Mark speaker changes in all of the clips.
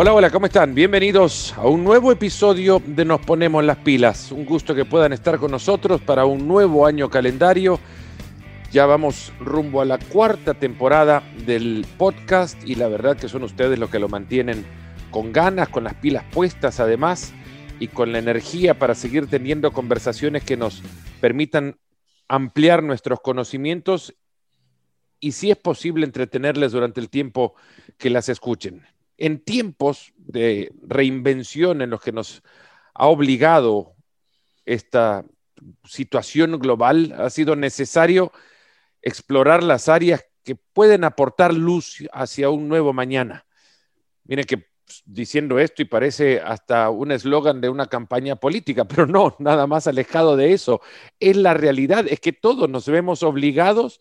Speaker 1: Hola, hola, ¿cómo están? Bienvenidos a un nuevo episodio de Nos Ponemos las Pilas. Un gusto que puedan estar con nosotros para un nuevo año calendario. Ya vamos rumbo a la cuarta temporada del podcast y la verdad que son ustedes los que lo mantienen con ganas, con las pilas puestas además y con la energía para seguir teniendo conversaciones que nos permitan ampliar nuestros conocimientos y si es posible entretenerles durante el tiempo que las escuchen en tiempos de reinvención en los que nos ha obligado esta situación global, ha sido necesario explorar las áreas que pueden aportar luz hacia un nuevo mañana. Miren que pues, diciendo esto y parece hasta un eslogan de una campaña política, pero no, nada más alejado de eso. Es la realidad, es que todos nos vemos obligados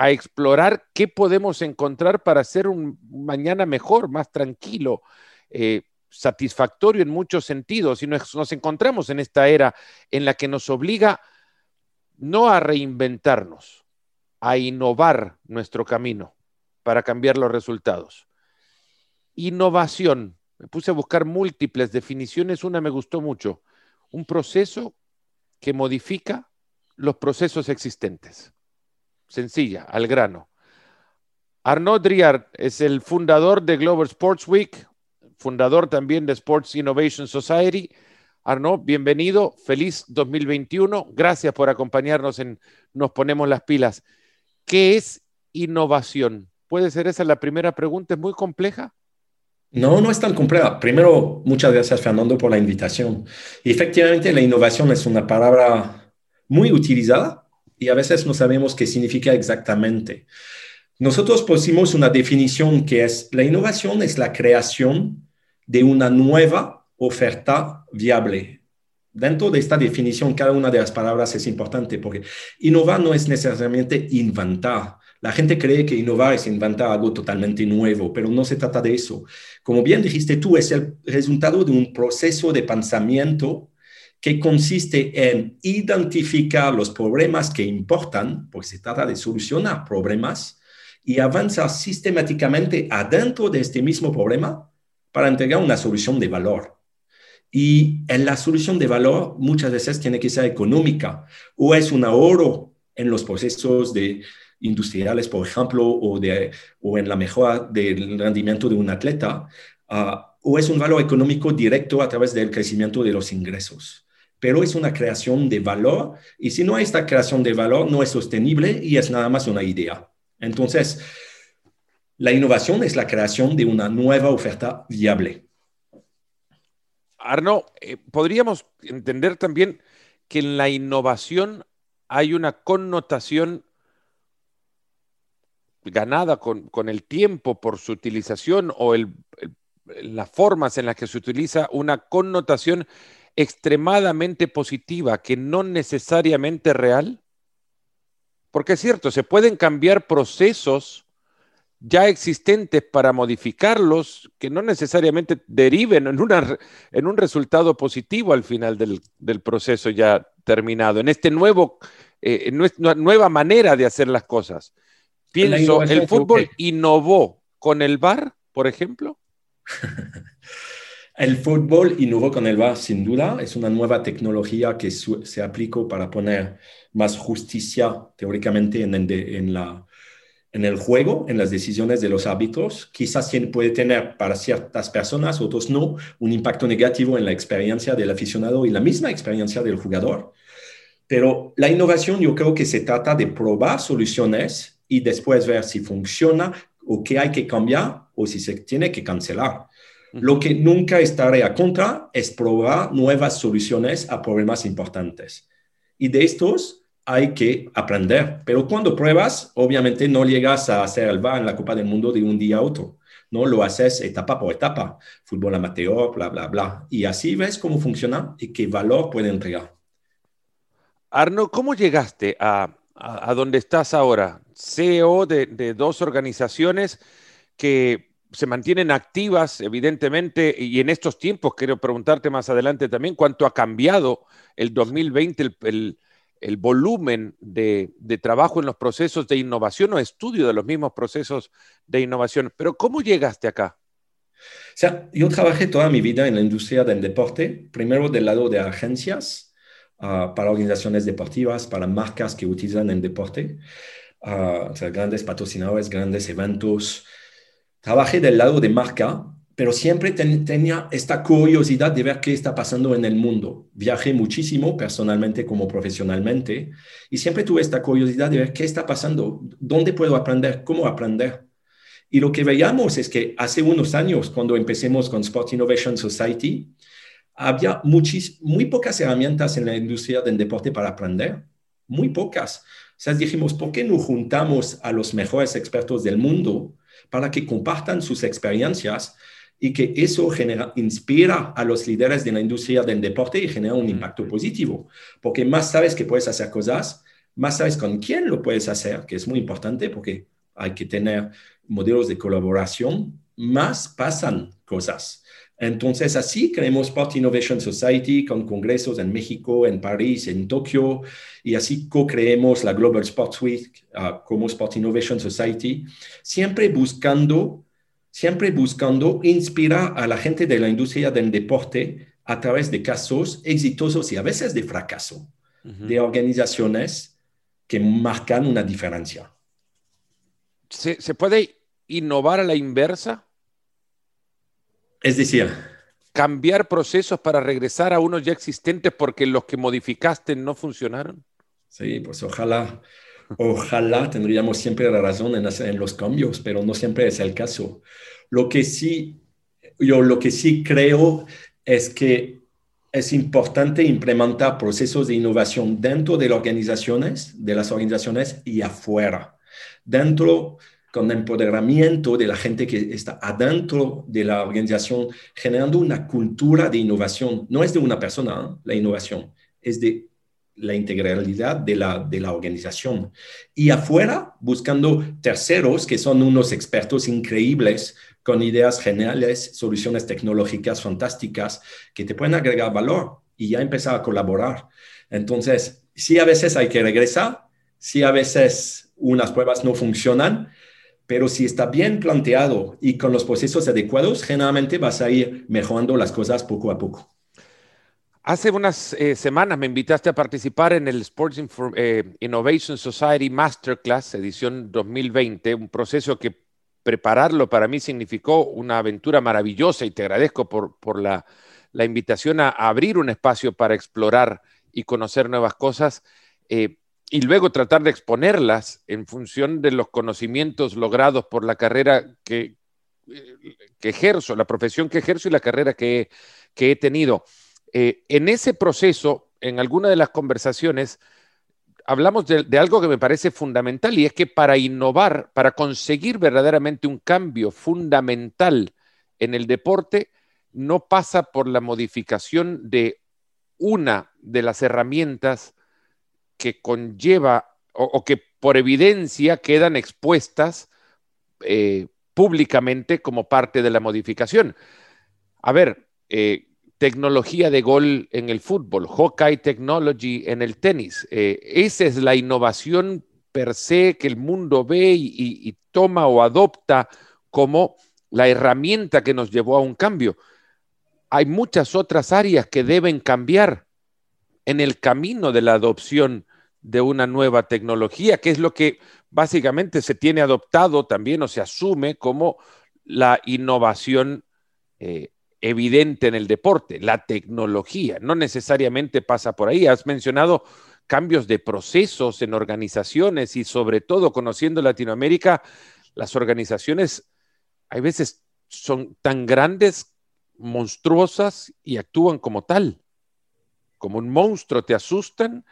Speaker 1: a explorar qué podemos encontrar para hacer un mañana mejor, más tranquilo, eh, satisfactorio en muchos sentidos. Y nos, nos encontramos en esta era en la que nos obliga no a reinventarnos, a innovar nuestro camino para cambiar los resultados. Innovación. Me puse a buscar múltiples definiciones, una me gustó mucho. Un proceso que modifica los procesos existentes sencilla, al grano. Arnaud Driard es el fundador de Global Sports Week, fundador también de Sports Innovation Society. Arnaud, bienvenido, feliz 2021. Gracias por acompañarnos en Nos Ponemos las Pilas. ¿Qué es innovación? ¿Puede ser esa la primera pregunta? ¿Es muy compleja?
Speaker 2: No, no es tan compleja. Primero, muchas gracias Fernando por la invitación. efectivamente, la innovación es una palabra muy utilizada y a veces no sabemos qué significa exactamente. Nosotros pusimos una definición que es, la innovación es la creación de una nueva oferta viable. Dentro de esta definición, cada una de las palabras es importante porque innovar no es necesariamente inventar. La gente cree que innovar es inventar algo totalmente nuevo, pero no se trata de eso. Como bien dijiste tú, es el resultado de un proceso de pensamiento que consiste en identificar los problemas que importan, porque se trata de solucionar problemas, y avanzar sistemáticamente adentro de este mismo problema para entregar una solución de valor. Y en la solución de valor muchas veces tiene que ser económica o es un ahorro en los procesos de industriales, por ejemplo, o, en la mejora del rendimiento de un atleta, ah, o es un valor económico directo a través del crecimiento de los ingresos pero es una creación de valor y si no hay esta creación de valor no es sostenible y es nada más una idea. Entonces, la innovación es la creación de una nueva oferta viable.
Speaker 1: Arno, eh, podríamos entender también que en la innovación hay una connotación ganada con, el tiempo por su utilización o las formas en las que se utiliza una connotación extremadamente positiva que no necesariamente real? Porque es cierto, se pueden cambiar procesos ya existentes para modificarlos que no necesariamente deriven en, una, en un resultado positivo al final del, proceso ya terminado, en este nuevo, eh, nueva manera de hacer las cosas. Pienso, el fútbol innovó con el VAR, por ejemplo.
Speaker 2: El fútbol innovó con el VAR, sin duda. Es una nueva tecnología que se aplicó para poner más justicia teóricamente en, la, en el juego, en las decisiones de los árbitros. Quizás puede tener para ciertas personas, otros no, un impacto negativo en la experiencia del aficionado y la misma experiencia del jugador. Pero la innovación yo creo que se trata de probar soluciones y después ver si funciona o qué hay que cambiar o si se tiene que cancelar. Lo que nunca estaré a contra es probar nuevas soluciones a problemas importantes. Y de estos hay que aprender. Pero cuando pruebas, obviamente no llegas a hacer el VAR en la Copa del Mundo de un día a otro. No lo haces etapa por etapa. Fútbol amateur, bla, bla, bla. Y así ves cómo funciona y qué valor puede entregar.
Speaker 1: Arno, ¿cómo llegaste a, a, donde estás ahora? CEO de, de dos organizaciones que se mantienen activas, evidentemente, y en estos tiempos, quiero preguntarte más adelante también, cuánto ha cambiado el 2020, el, volumen de, trabajo en los procesos de innovación o estudio de los mismos procesos de innovación. Pero ¿cómo llegaste acá?
Speaker 2: O sea, yo trabajé toda mi vida en la industria del deporte, primero del lado de agencias ah, para organizaciones deportivas, para marcas que utilizan el deporte, sea, grandes patrocinadores, grandes eventos. Trabajé del lado de marca, pero siempre tenía esta curiosidad de ver qué está pasando en el mundo. Viajé muchísimo personalmente como profesionalmente y siempre tuve esta curiosidad de ver qué está pasando, dónde puedo aprender, cómo aprender. Y lo que veíamos es que hace unos años, cuando empecemos con Sport Innovation Society, había muy pocas herramientas en la industria del deporte para aprender, muy pocas. O sea, dijimos, ¿por qué no juntamos a los mejores expertos del mundo para que compartan sus experiencias y que eso genera, inspira a los líderes de la industria del deporte y genera un impacto positivo? Porque más sabes que puedes hacer cosas, más sabes con quién lo puedes hacer, que es muy importante porque hay que tener modelos de colaboración, más pasan cosas. Entonces, así creemos Sport Innovation Society con congresos en México, en París, en Tokio, y así co-creemos la Global Sports Week ah, como Sport Innovation Society, siempre buscando, siempre buscando inspirar a la gente de la industria del deporte a través de casos exitosos y a veces de fracaso, de organizaciones que marcan una diferencia.
Speaker 1: ¿Se, ¿Se puede innovar a la inversa?
Speaker 2: Es decir,
Speaker 1: cambiar procesos para regresar a unos ya existentes porque los que modificaste no funcionaron.
Speaker 2: Sí, pues ojalá, ojalá tendríamos siempre la razón en, en los cambios, pero no siempre es el caso. Lo que sí, yo lo que sí creo es que es importante implementar procesos de innovación dentro de las organizaciones, de las organizaciones y afuera. Dentro con empoderamiento de la gente que está adentro de la organización, generando una cultura de innovación. No es de una persona ¿eh? la innovación, es de la integralidad de la, de la organización. Y afuera, buscando terceros que son unos expertos increíbles con ideas geniales, soluciones tecnológicas fantásticas que te pueden agregar valor y ya empezar a colaborar. Entonces, sí a veces hay que regresar, sí a veces unas pruebas no funcionan, pero si está bien planteado y con los procesos adecuados, generalmente vas a ir mejorando las cosas poco a poco.
Speaker 1: Hace unas eh, semanas me invitaste a participar en el Sports eh, Innovation Society Masterclass, edición 2020, un proceso que prepararlo para mí significó una aventura maravillosa y te agradezco por, la, invitación a, abrir un espacio para explorar y conocer nuevas cosas. Eh, y luego tratar de exponerlas en función de los conocimientos logrados por la carrera que, que ejerzo, la profesión que ejerzo y la carrera que, he tenido. Eh, en ese proceso, en alguna de las conversaciones, hablamos de, algo que me parece fundamental y es que para innovar, para conseguir verdaderamente un cambio fundamental en el deporte, no pasa por la modificación de una de las herramientas que conlleva o, que por evidencia quedan expuestas eh, públicamente como parte de la modificación. A ver, eh, tecnología de gol en el fútbol, Hawkeye Technology en el tenis. Eh, esa es la innovación per se que el mundo ve y, toma o adopta como la herramienta que nos llevó a un cambio. Hay muchas otras áreas que deben cambiar en el camino de la adopción de una nueva tecnología, que es lo que básicamente se tiene adoptado también o se asume como la innovación eh, evidente en el deporte, la tecnología. No necesariamente pasa por ahí. Has mencionado cambios de procesos en organizaciones y sobre todo conociendo Latinoamérica, las organizaciones hay veces son tan grandes, monstruosas y actúan como tal, como un monstruo, te asustan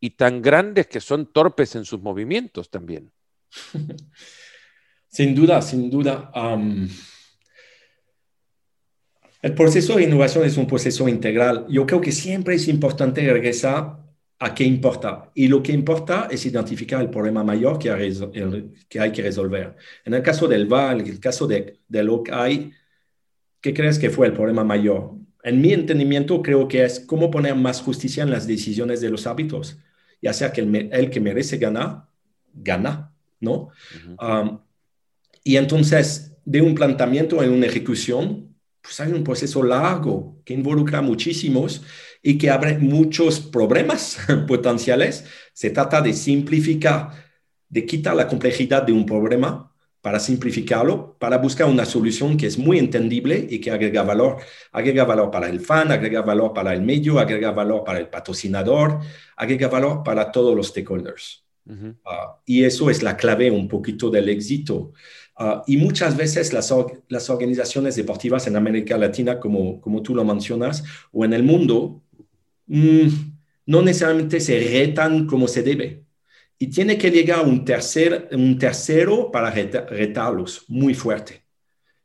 Speaker 1: y tan grandes que son torpes en sus movimientos también.
Speaker 2: Sin duda, sin duda. el proceso de innovación es un proceso integral. Yo creo que siempre es importante regresar a qué importa. Y lo que importa es identificar el problema mayor que hay, que, resolver. En el caso del VAR, en el caso de, de lo que hay, ¿qué crees que fue el problema mayor? En mi entendimiento, creo que es cómo poner más justicia en las decisiones de los hábitos ya sea que el, que merece ganar, gana, ¿no? y entonces de un planteamiento en una ejecución, pues hay un proceso largo que involucra muchísimos y que abre muchos problemas potenciales. Se trata de simplificar, de quitar la complejidad de un problema para simplificarlo, para buscar una solución que es muy entendible y que agrega valor. Agrega valor para el fan, agrega valor para el medio, agrega valor para el patrocinador, agrega valor para todos los stakeholders. Ah, y eso es la clave un poquito del éxito. Ah, y muchas veces las, las, organizaciones deportivas en América Latina, como, como tú lo mencionas, o en el mundo, mm, no necesariamente se retan como se debe y tiene que llegar un, tercer, un tercero para retarlos muy fuerte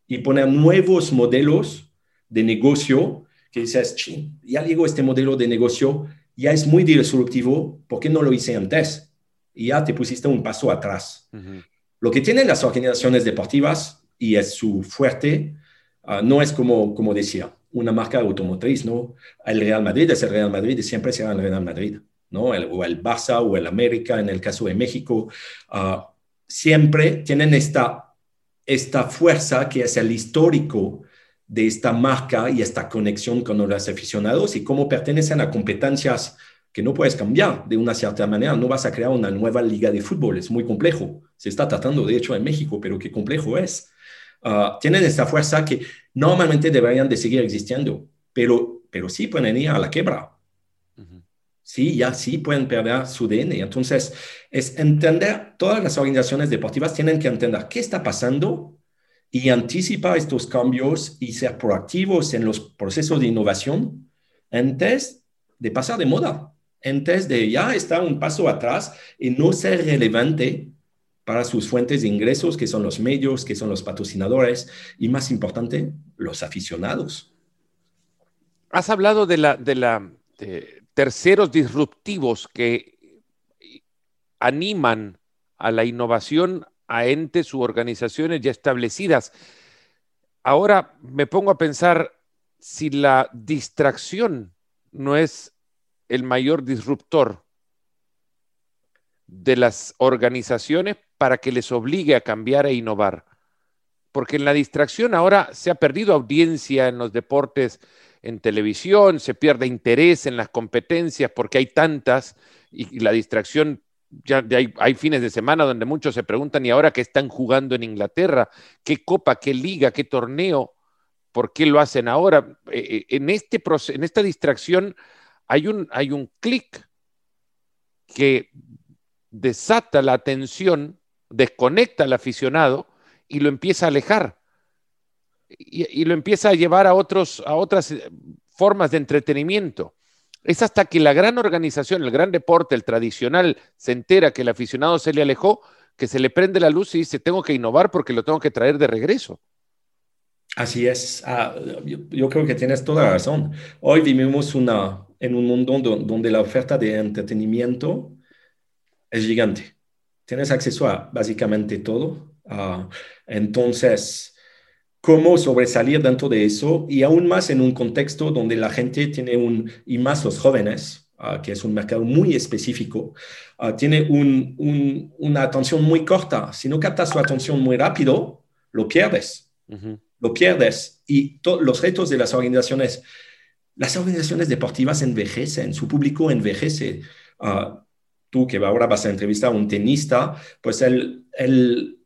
Speaker 2: y poner nuevos modelos de negocio que dices, ya llegó este modelo de negocio, ya es muy disruptivo, ¿por qué no lo hice antes? Y ya te pusiste un paso atrás. Lo que tienen las organizaciones deportivas, y es su fuerte, ah, no es como, como decía, una marca automotriz, ¿no? El Real Madrid es el Real Madrid y siempre será el Real Madrid. ¿No? El, o el Barça o el América, en el caso de México, ah, siempre tienen esta, esta fuerza que es el histórico de esta marca y esta conexión con los aficionados y cómo pertenecen a competencias que no puedes cambiar de una cierta manera. No vas a crear una nueva liga de fútbol, es muy complejo. Se está tratando, de hecho, en México, pero qué complejo es. Ah, tienen esta fuerza que normalmente deberían de seguir existiendo, pero, pero sí pueden ir a la quebra sí, ya sí pueden perder su DNA. Entonces, es entender, todas las organizaciones deportivas tienen que entender qué está pasando y anticipar estos cambios y ser proactivos en los procesos de innovación antes de pasar de moda, antes de ya estar un paso atrás y no ser relevante para sus fuentes de ingresos, que son los medios, que son los patrocinadores y, más importante, los aficionados.
Speaker 1: Has hablado de la, de la, terceros disruptivos que animan a la innovación a entes u organizaciones ya establecidas. Ahora me pongo a pensar si la distracción no es el mayor disruptor de las organizaciones para que les obligue a cambiar e innovar. Porque en la distracción ahora se ha perdido audiencia en los deportes en televisión, se pierde interés en las competencias porque hay tantas y, la distracción, ya, hay, fines de semana donde muchos se preguntan, ¿y ahora qué están jugando en Inglaterra? ¿Qué copa, qué liga, qué torneo? ¿Por qué lo hacen ahora? Eh, eh, en, este en esta distracción hay un, hay un clic que desata la atención, desconecta al aficionado y lo empieza a alejar y, lo empieza a llevar a, otros, a otras eh, formas de entretenimiento. Es hasta que la gran organización, el gran deporte, el tradicional, se entera que el aficionado se le alejó, que se le prende la luz y dice, tengo que innovar porque lo tengo que traer de regreso.
Speaker 2: Así es. Ah, yo, creo que tienes toda la razón. Hoy vivimos una, en un mundo donde la oferta de entretenimiento es gigante. Tienes acceso a básicamente todo. Ah, entonces, cómo sobresalir dentro de eso y aún más en un contexto donde la gente tiene un, y más los jóvenes, ah, que es un mercado muy específico, uh, tiene un, un, una atención muy corta. Si no captas su atención muy rápido, lo pierdes. Lo pierdes. Y los retos de las organizaciones, las organizaciones deportivas envejecen, su público envejece. Uh, tú que ahora vas a entrevistar a un tenista, pues el, el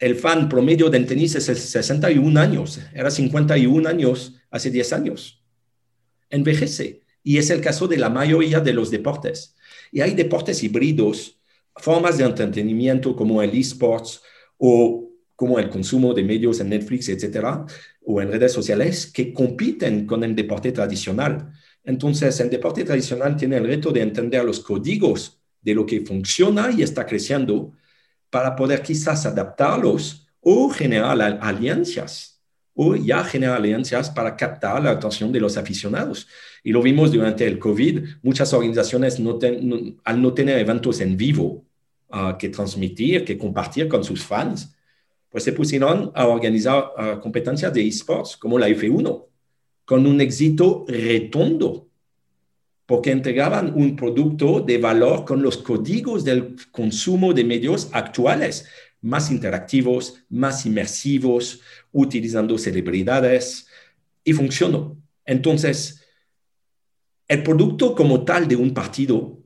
Speaker 2: el fan promedio del tenis es 61 años, era 51 años hace 10 años. Envejece. Y es el caso de la mayoría de los deportes. Y hay deportes híbridos, formas de entretenimiento como el esports o como el consumo de medios en Netflix, etcétera, o en redes sociales, que compiten con el deporte tradicional. Entonces, el deporte tradicional tiene el reto de entender los códigos de lo que funciona y está creciendo para poder quizás adaptarlos o generar alianzas o ya generar alianzas para captar la atención de los aficionados. Y lo vimos durante el COVID, muchas organizaciones al no tener eventos en vivo uh, que transmitir, que compartir con sus fans, pues se pusieron a organizar uh, competencias de esports como la F1, con un éxito redondo porque entregaban un producto de valor con los códigos del consumo de medios actuales. más interactivos, más inmersivos, utilizando celebridades y funcionó. Entonces, el producto como tal de un partido,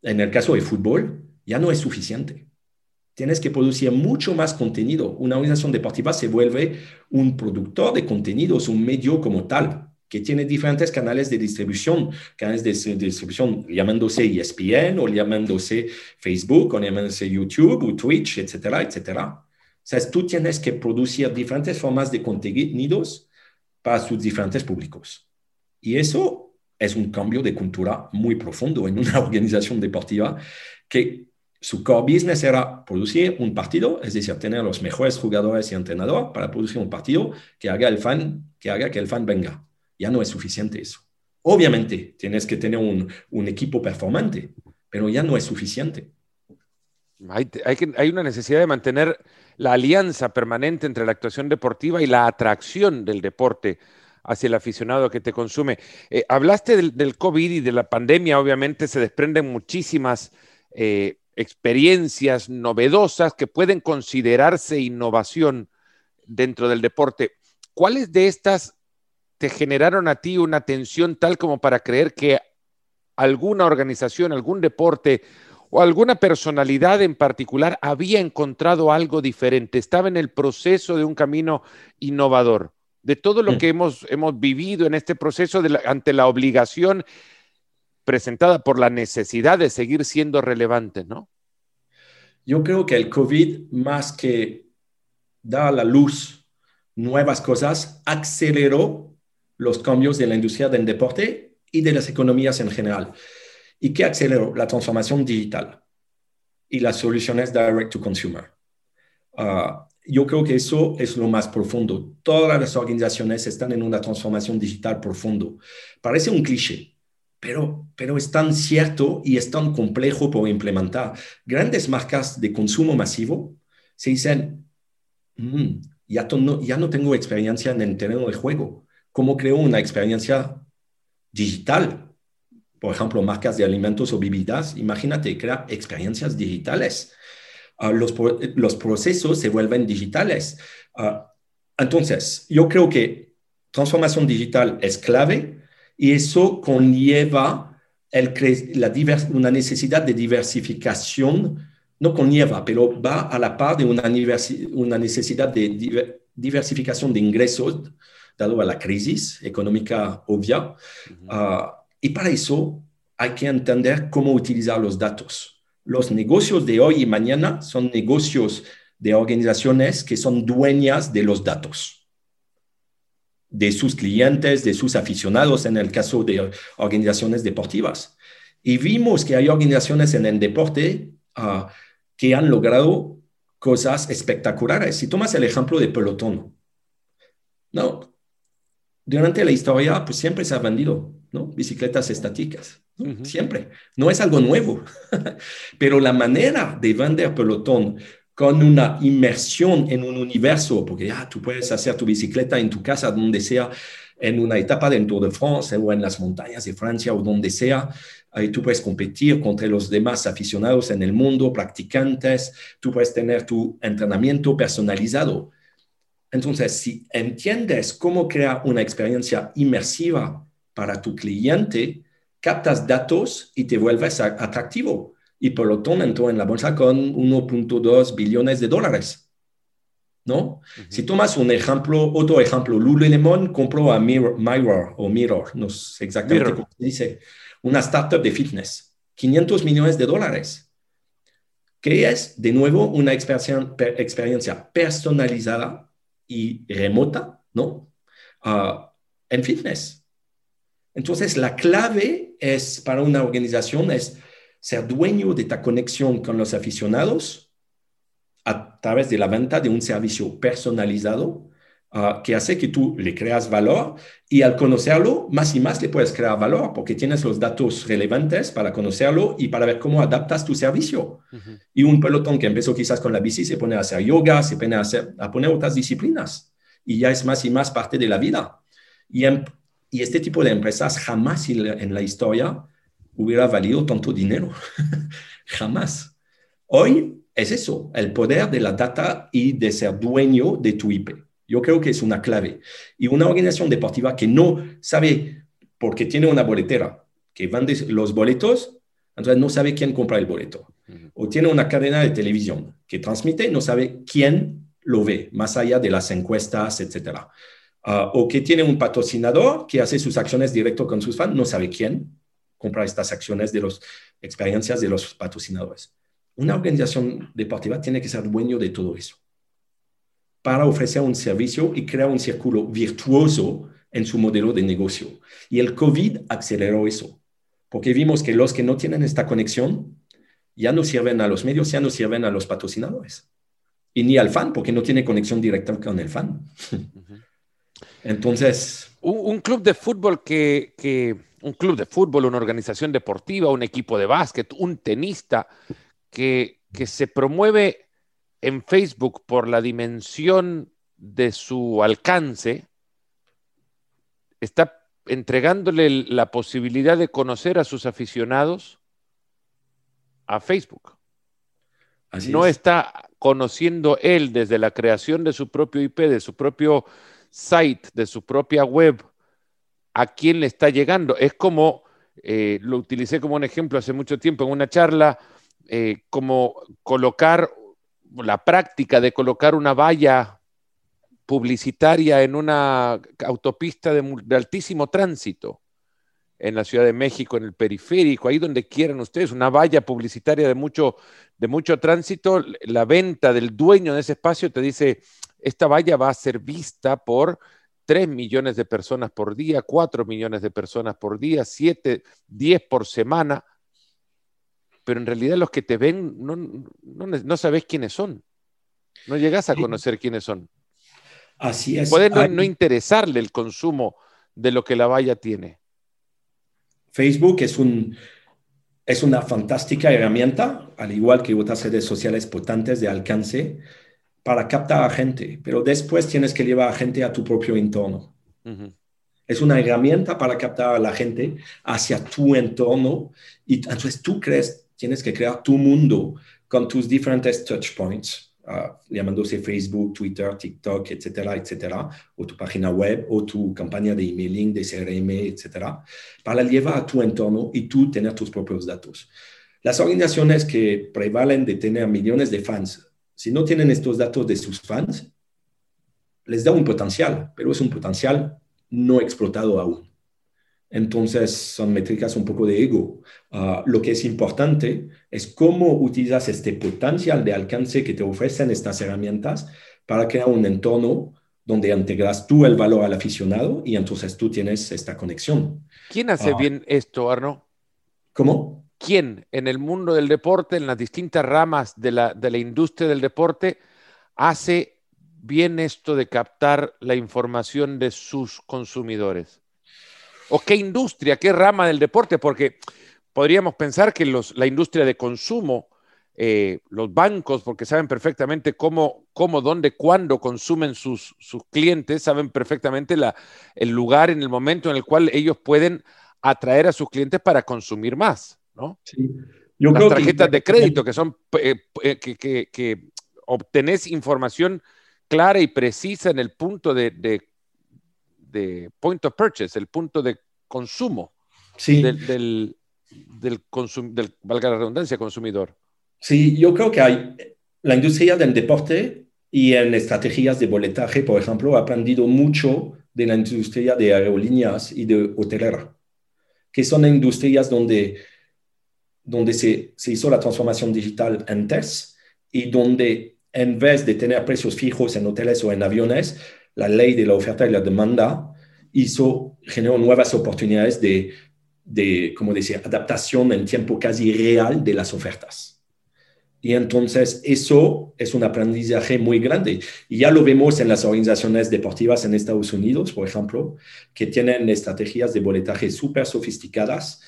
Speaker 2: en el caso de fútbol, ya no es suficiente. Tienes que producir mucho más contenido. Una organización deportiva se vuelve un productor de contenidos, un medio como tal, que tiene diferentes canales de distribución, canales de distribución llamándose ESPN o llamándose Facebook o llamándose YouTube o Twitch, etcétera, etcétera. O sea, tú tienes que producir diferentes formas de contenidos para sus diferentes públicos. Y eso es un cambio de cultura muy profundo en una organización deportiva que su core business era producir un partido, es decir, tener los mejores jugadores y entrenadores para producir un partido que haga, el fan, que haga que el fan venga. Ya no es suficiente eso. Obviamente tienes que tener un, un equipo performante, pero ya no es suficiente.
Speaker 1: Hay, hay, una necesidad de mantener la alianza permanente entre la actuación deportiva y la atracción del deporte hacia el aficionado que te consume. Eh, hablaste del, COVID y de la pandemia, obviamente se desprenden muchísimas eh, experiencias novedosas que pueden considerarse innovación dentro del deporte. ¿Cuáles de estas te generaron a ti una tensión tal como para creer que alguna organización, algún deporte o alguna personalidad en particular había encontrado algo diferente, estaba en el proceso de un camino innovador? de todo lo mm. que hemos, hemos vivido en este proceso ante la obligación presentada por la necesidad de seguir siendo relevante, ¿no?
Speaker 2: Yo creo que el COVID, más que dar a la luz nuevas cosas, aceleró los cambios de la industria del deporte y de las economías en general. ¿Y qué aceleró? La transformación digital y las soluciones direct to consumer. Ah, yo creo que eso es lo más profundo. Todas las organizaciones están en una transformación digital profundo. Parece un cliché, pero, pero es tan cierto y es tan complejo por implementar. Grandes marcas de consumo masivo se dicen, mm, ya, no, ya no tengo experiencia en el terreno de juego. ¿Cómo creo una experiencia digital? Por ejemplo, marcas de alimentos o bebidas. Imagínate crear experiencias digitales Ah, los, los, procesos se vuelven digitales. Ah, entonces, yo creo que transformación digital es clave y eso conlleva el la una necesidad de diversificación, no conlleva, pero va a la par de una, una necesidad de diversificación de ingresos, dado a la crisis económica obvia. Ah, y para eso hay que entender cómo utilizar los datos los negocios de hoy y mañana son negocios de organizaciones que son dueñas de los datos, de sus clientes, de sus aficionados, en el caso de organizaciones deportivas. Y vimos que hay organizaciones en el deporte ah, que han logrado cosas espectaculares. Si tomas el ejemplo de pelotón, ¿no? Durante la historia, pues siempre se ha vendido, ¿no? Bicicletas estáticas. Siempre. No es algo nuevo. Pero la manera de vender pelotón con una inmersión en un universo, porque ya tú puedes hacer tu bicicleta en tu casa, donde sea, en una etapa del Tour de France o en las montañas de Francia o donde sea, ahí tú puedes competir contra los demás aficionados en el mundo, practicantes, tú puedes tener tu entrenamiento personalizado. Entonces, si entiendes cómo crear una experiencia inmersiva para tu cliente, captas datos y te vuelves atractivo. Y por lo tanto entró en la bolsa con 1.2 billones de dólares. ¿No? Si tomas un ejemplo, otro ejemplo, Lululemon compró a Mirror, o Mirror, no sé exactamente cómo se dice, una startup de fitness, 500 millones de dólares, que es de nuevo una experiencia, personalizada y remota, ¿no? Ah, en fitness. Entonces, la clave es para una organización es ser dueño de esta conexión con los aficionados a través de la venta de un servicio personalizado ah, que hace que tú le creas valor y al conocerlo, más y más le puedes crear valor porque tienes los datos relevantes para conocerlo y para ver cómo adaptas tu servicio. Y un pelotón que empezó quizás con la bici se pone a hacer yoga, se pone a, hacer, a poner otras disciplinas y ya es más y más parte de la vida. Y en, y este tipo de empresas jamás en la historia hubiera valido tanto dinero. jamás. Hoy es eso, el poder de la data y de ser dueño de tu IP. Yo creo que es una clave. Y una organización deportiva que no sabe, porque tiene una boletera, que vende los boletos, entonces no sabe quién compra el boleto. O tiene una cadena de televisión que transmite, no sabe quién lo ve, más allá de las encuestas, etc. Ah, o que tiene un patrocinador que hace sus acciones directo con sus fans, no sabe quién compra estas acciones de las experiencias de los patrocinadores. Una organización deportiva tiene que ser dueño de todo eso para ofrecer un servicio y crear un círculo virtuoso en su modelo de negocio. Y el COVID aceleró eso, porque vimos que los que no tienen esta conexión ya no sirven a los medios, ya no sirven a los patrocinadores. Y ni al fan, porque no tiene conexión directa con el fan. Entonces...
Speaker 1: Un, club de fútbol que, que, un club de fútbol, una organización deportiva, un equipo de básquet, un tenista que, que se promueve en Facebook por la dimensión de su alcance, está entregándole la posibilidad de conocer a sus aficionados a Facebook. no está conociendo él desde la creación de su propio IP, de su propio site, de su propia web, a quién le está llegando. Es como, eh, lo utilicé como un ejemplo hace mucho tiempo en una charla, eh, como colocar la práctica de colocar una valla publicitaria en una autopista de, altísimo tránsito en la Ciudad de México, en el periférico, ahí donde quieran ustedes, una valla publicitaria de mucho, de mucho tránsito, la venta del dueño de ese espacio te dice, esta valla va a ser vista por 3 millones de personas por día, 4 millones de personas por día, 7, 10 por semana, pero en realidad los que te ven no, no, sabes quiénes son, no llegas a conocer quiénes son.
Speaker 2: Así es.
Speaker 1: Puede no, interesarle el consumo de lo que la valla tiene.
Speaker 2: Facebook es, un, es una fantástica herramienta, al igual que otras redes sociales potentes de alcance, para captar a gente, pero después tienes que llevar a gente a tu propio entorno. Es una herramienta para captar a la gente hacia tu entorno y entonces tú crees, tienes que crear tu mundo con tus diferentes touch points llamándose Facebook, Twitter, TikTok, etcétera, etcétera, o tu página web o tu campaña de emailing, de CRM, etcétera, para llevar a tu entorno y tú tener tus propios datos. Las organizaciones que prevalen de tener millones de fans, si no tienen estos datos de sus fans, les da un potencial, pero es un potencial no explotado aún. Entonces, son métricas un poco de ego. Ah, lo que es importante es cómo utilizas este potencial de alcance que te ofrecen estas herramientas para crear un entorno donde integras tú el valor al aficionado y entonces tú tienes esta conexión.
Speaker 1: ¿Quién hace ah. bien esto, Arno?
Speaker 2: ¿Cómo?
Speaker 1: ¿Quién en el mundo del deporte, en las distintas ramas de la, de la industria del deporte, hace bien esto de captar la información de sus consumidores? ¿O qué industria, qué rama del deporte? Porque podríamos pensar que la industria de consumo, eh, los bancos, porque saben perfectamente cómo, cómo dónde, cuándo consumen sus, sus clientes, saben perfectamente la, el lugar en el momento en el cual ellos pueden atraer a sus clientes para consumir más, ¿no? Sí. Las tarjetas de crédito, que son eh, eh, que, que, que, obtenés información clara y precisa en el punto de, de point of purchase, el punto de consumo del, del, del, del, valga la redundancia, consumidor.
Speaker 2: Sí, yo creo que hay la industria del deporte y en estrategias de boletaje, por ejemplo, ha aprendido mucho de la industria de aerolíneas y de hotelera, que son industrias donde, donde se, se hizo la transformación digital antes y donde en vez de tener precios fijos en hoteles o en aviones, la ley de la oferta y la demanda hizo, generó nuevas oportunidades de, de, como decía, adaptación en tiempo casi real de las ofertas. Y entonces eso es un aprendizaje muy grande. Y ya lo vemos en las organizaciones deportivas en Estados Unidos, por ejemplo, que tienen estrategias de boletaje súper sofisticadas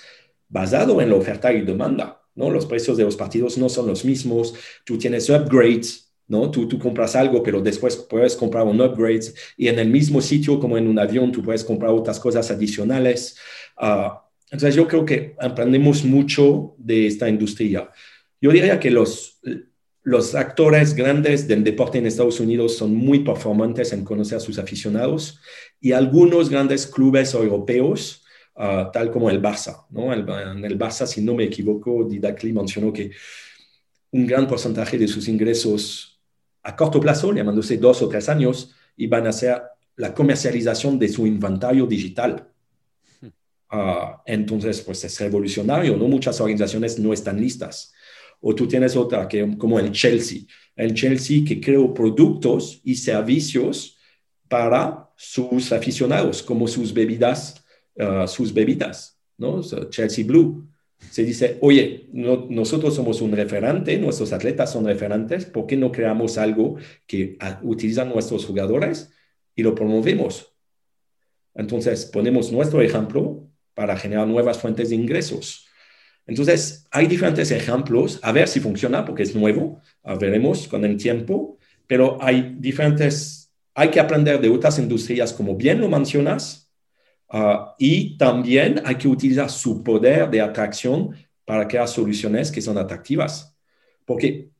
Speaker 2: basado en la oferta y demanda. ¿no? Los precios de los partidos no son los mismos. Tú tienes upgrades ¿no? Tú, tú compras algo, pero después puedes comprar un upgrade y en el mismo sitio como en un avión tú puedes comprar otras cosas adicionales. Ah, entonces yo creo que aprendemos mucho de esta industria. Yo diría que los, los actores grandes del deporte en Estados Unidos son muy performantes en conocer a sus aficionados y algunos grandes clubes europeos, ah, tal como el Barça. ¿no? El, en el Barça, si no me equivoco, Didakli mencionó que un gran porcentaje de sus ingresos a corto plazo, llamándose dos o tres años, iban a ser la comercialización de su inventario digital. Hmm. Ah, entonces, pues es revolucionario, ¿no? Muchas organizaciones no están listas. O tú tienes otra que, como el Chelsea. El Chelsea que creó productos y servicios para sus aficionados, como sus bebidas, ah, sus bebidas, ¿no? Chelsea Blue. Se dice, oye, nosotros somos un referente, nuestros atletas son referentes, ¿por qué no creamos algo que utilizan nuestros jugadores y lo promovemos? Entonces, ponemos nuestro ejemplo para generar nuevas fuentes de ingresos. Entonces, hay diferentes ejemplos, a ver si funciona, porque es nuevo, veremos con el tiempo, pero hay diferentes, hay que aprender de otras industrias, como bien lo mencionas, ah, y también hay que utilizar su poder de atracción para crear soluciones que son atractivas. Porque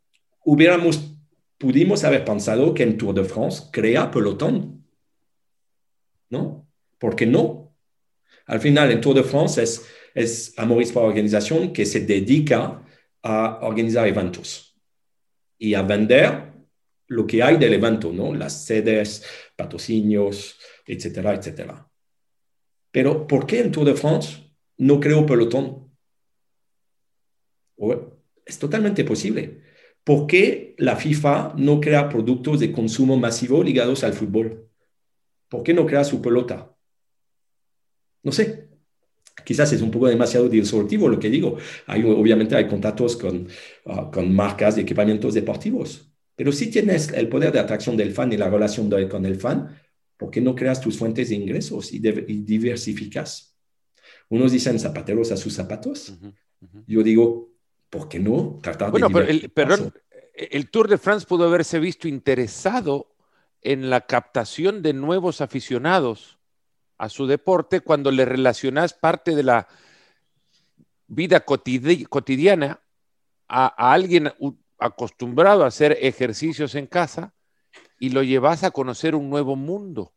Speaker 2: hubiéramos, pudimos haber pensado que en Tour de France crea pelotón. ¿No? ¿Por qué no? Al final, en Tour de France es es Amoris para Organización que se dedica a organizar eventos y a vender lo que hay del evento. Las sedes, patrocinios, etcétera, etcétera. Pero ¿por qué en Tour de France no creo pelotón? Es totalmente posible. ¿Por qué la FIFA no crea productos de consumo masivo ligados al fútbol? ¿Por qué no crea su pelota? No sé, Quizás es un poco demasiado disruptivo lo que digo. Hay, obviamente hay contactos con, ah, con marcas de equipamientos deportivos, pero si tienes el poder de atracción del fan y la relación con el fan, ¿por qué no creas tus fuentes de ingresos y, diversificas? Unos dicen zapateros a sus zapatos. Yo digo, ¿por qué no tratar
Speaker 1: bueno, pero el, perdón, el Tour de France pudo haberse visto interesado en la captación de nuevos aficionados a su deporte cuando le relacionas parte de la vida cotidiana a, alguien acostumbrado a hacer ejercicios en casa y lo llevas a conocer un nuevo mundo,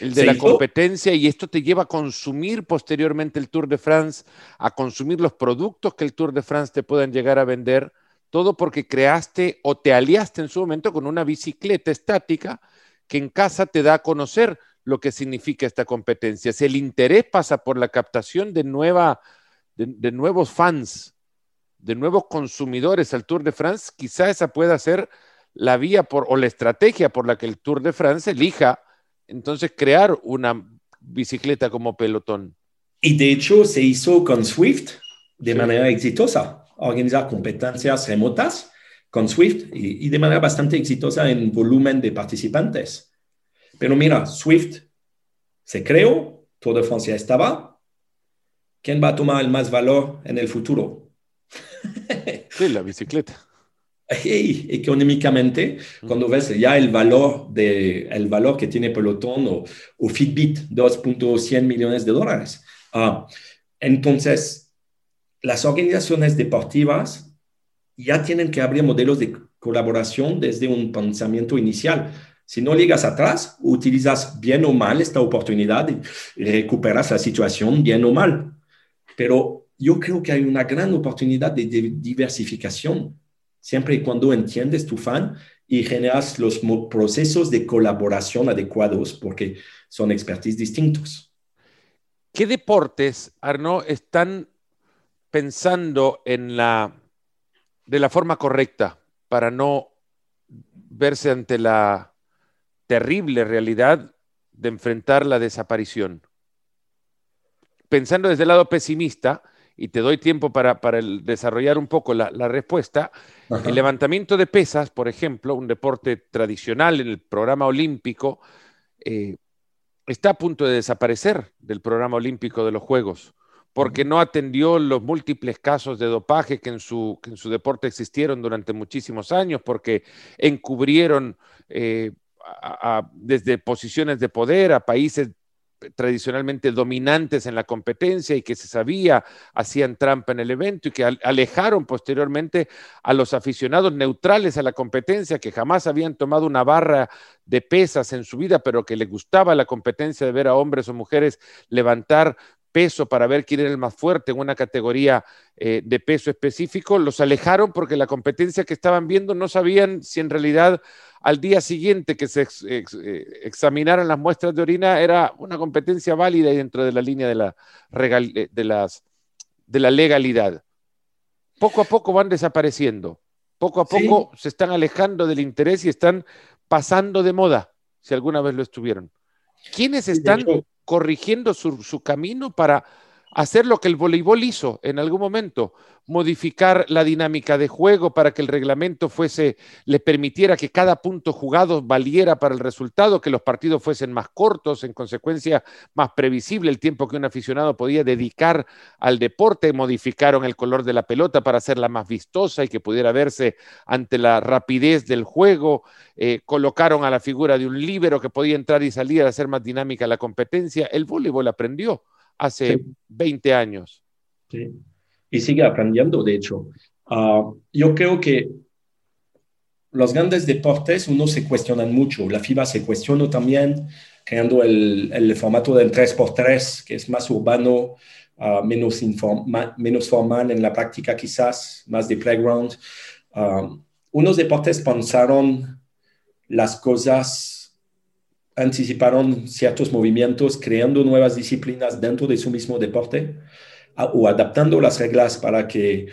Speaker 1: el de la competencia, y esto te lleva a consumir posteriormente el Tour de France, a consumir los productos que el Tour de France te puedan llegar a vender, todo porque creaste o te aliaste en su momento con una bicicleta estática que en casa te da a conocer lo que significa esta competencia. Si el interés pasa por la captación de, nueva, de, nuevos fans, de nuevos consumidores al Tour de France, quizá esa pueda ser la vía por, o la estrategia por la que el Tour de France elija entonces crear una bicicleta como pelotón.
Speaker 2: Y de hecho se hizo con Swift de manera exitosa, organizar competencias remotas con Swift y, y, de manera bastante exitosa en volumen de participantes. Pero mira, Swift se creó, Tour de Francia estaba. ¿Quién va a tomar el más valor en el futuro?
Speaker 1: Sí, la bicicleta.
Speaker 2: Y económicamente, cuando ves ya el valor, de, el valor que tiene Pelotón o, o Fitbit, 2.100 millones de dólares. Ah, entonces, las organizaciones deportivas ya tienen que abrir modelos de colaboración desde un pensamiento inicial. Si no llegas atrás, utilizas bien o mal esta oportunidad y recuperas la situación bien o mal. Pero yo creo que hay una gran oportunidad de diversificación, siempre y cuando entiendes tu fan y generas los procesos de colaboración adecuados, porque son expertise distintos.
Speaker 1: ¿Qué deportes, Arnaud, están pensando en la, de la forma correcta para no verse ante la terrible realidad de enfrentar la desaparición. Pensando desde el lado pesimista, y te doy tiempo para, desarrollar un poco la, respuesta, el levantamiento de pesas, por ejemplo, un deporte tradicional en el programa olímpico, eh, está a punto de desaparecer del programa olímpico de los Juegos, porque no atendió los múltiples casos de dopaje que en su, en su deporte existieron durante muchísimos años, porque encubrieron... Eh, desde posiciones de poder a países tradicionalmente dominantes en la competencia y que se sabía hacían trampa en el evento y que alejaron posteriormente a los aficionados neutrales a la competencia que jamás habían tomado una barra de pesas en su vida, pero que les gustaba la competencia de ver a hombres o mujeres levantar peso para ver quién era el más fuerte en una categoría eh, de peso específico, los alejaron porque la competencia que estaban viendo no sabían si en realidad al día siguiente que se eh, examinaran las muestras de orina era una competencia válida y dentro de la línea de la, eh, de, las, de la legalidad. Poco a poco van desapareciendo, poco a poco se están alejando del interés y están pasando de moda, si alguna vez lo estuvieron. ¿Quiénes están corrigiendo su, camino para hacer lo que el voleibol hizo en algún momento, modificar la dinámica de juego para que el reglamento fuese, le permitiera que cada punto jugado valiera para el resultado, que los partidos fuesen más cortos, en consecuencia más previsible el tiempo que un aficionado podía dedicar al deporte, modificaron el color de la pelota para hacerla más vistosa y que pudiera verse ante la rapidez del juego, eh, colocaron a la figura de un líbero que podía entrar y salir a hacer más dinámica la competencia, el voleibol aprendió hace 20 años.
Speaker 2: Sí. Y sigue aprendiendo, de hecho. Ah, yo creo que los grandes deportes, uno se cuestionan mucho. La FIBA se cuestionó también, creando el, el formato del 3x3, que es más urbano, uh, menos, menos formal en la práctica quizás, más de playground. Uh, unos deportes pensaron las cosas anticiparon ciertos movimientos, creando nuevas disciplinas dentro de su mismo deporte o adaptando las reglas para que